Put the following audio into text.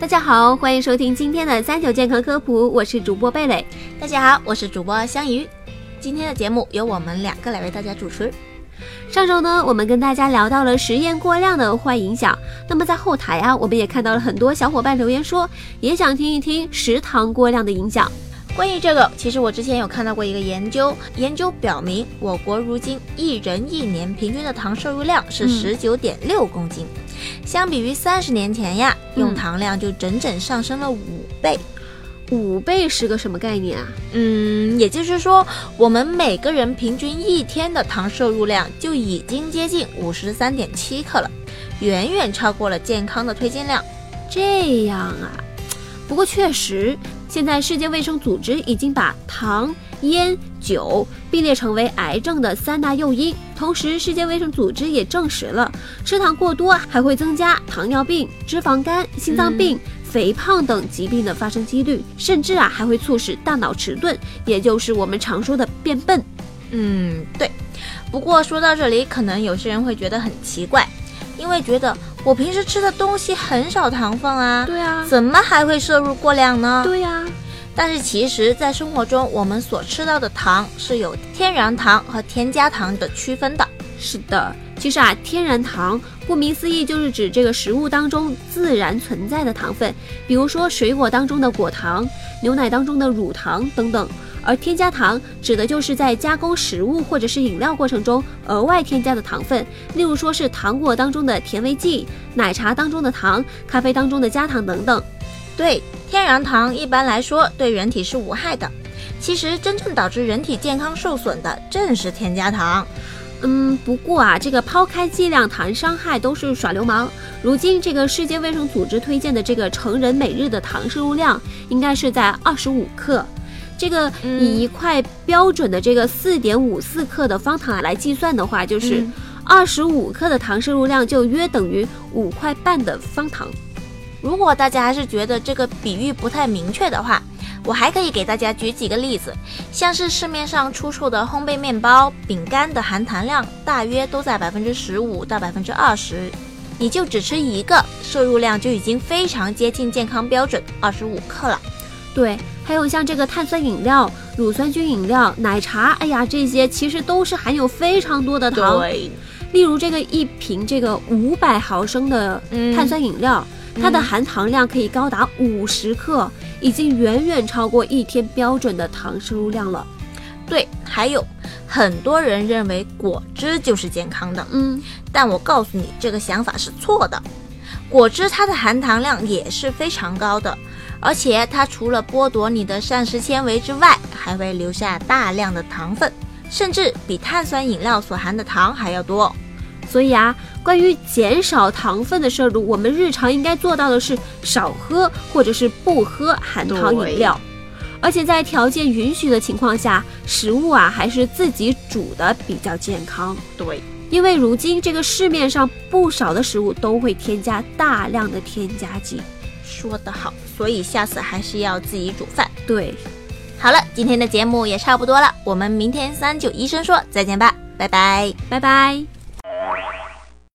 大家好，欢迎收听今天的三九健康科普，我是主播贝蕾。大家好，我是主播香鱼。今天的节目由我们两个来为大家主持。上周呢，我们跟大家聊到了食盐过量的坏影响。那么在后台啊，我们也看到了很多小伙伴留言说，也想听一听食糖过量的影响。关于这个，其实我之前有看到过一个研究，研究表明，我国如今一人一年平均的糖摄入量是十九点六公斤，相比于三十年前呀，用糖量就整整上升了五倍。五倍是个什么概念啊？嗯，也就是说，我们每个人平均一天的糖摄入量就已经接近五十三点七克了，远远超过了健康的推荐量。这样啊，不过确实，现在世界卫生组织已经把糖、烟、酒并列成为癌症的三大诱因。同时，世界卫生组织也证实了，吃糖过多还会增加糖尿病、脂肪肝、心脏病。肥胖等疾病的发生几率，甚至啊还会促使大脑迟钝，也就是我们常说的变笨。嗯，对。不过说到这里，可能有些人会觉得很奇怪，因为觉得我平时吃的东西很少糖分啊，对啊，怎么还会摄入过量呢？对呀。但是其实，在生活中我们所吃到的糖是有天然糖和添加糖的区分的。是的。其实啊，天然糖顾名思义就是指这个食物当中自然存在的糖分，比如说水果当中的果糖、牛奶当中的乳糖等等。而添加糖指的就是在加工食物或者是饮料过程中额外添加的糖分，例如说是糖果当中的甜味剂、奶茶当中的糖、咖啡当中的加糖等等。对，天然糖一般来说对人体是无害的。其实真正导致人体健康受损的正是添加糖。嗯，不过啊，这个抛开剂量谈伤害都是耍流氓。如今这个世界卫生组织推荐的这个成人每日的糖摄入量应该是在二十五克。这个以一块标准的这个四点五四克的方糖来计算的话，就是二十五克的糖摄入量就约等于五块半的方糖。如果大家还是觉得这个比喻不太明确的话，我还可以给大家举几个例子，像是市面上出售的烘焙面包、饼干的含糖量大约都在百分之十五到百分之二十，你就只吃一个，摄入量就已经非常接近健康标准二十五克了。对，还有像这个碳酸饮料、乳酸菌饮料、奶茶，哎呀，这些其实都是含有非常多的糖。对，例如这个一瓶这个五百毫升的碳酸饮料。它的含糖量可以高达五十克，已经远远超过一天标准的糖摄入量了。对，还有很多人认为果汁就是健康的，嗯，但我告诉你，这个想法是错的。果汁它的含糖量也是非常高的，而且它除了剥夺你的膳食纤维之外，还会留下大量的糖分，甚至比碳酸饮料所含的糖还要多。所以啊，关于减少糖分的摄入，我们日常应该做到的是少喝或者是不喝含糖饮料，而且在条件允许的情况下，食物啊还是自己煮的比较健康。对，因为如今这个市面上不少的食物都会添加大量的添加剂。说得好，所以下次还是要自己煮饭。对，好了，今天的节目也差不多了，我们明天三九医生说再见吧，拜拜，拜拜。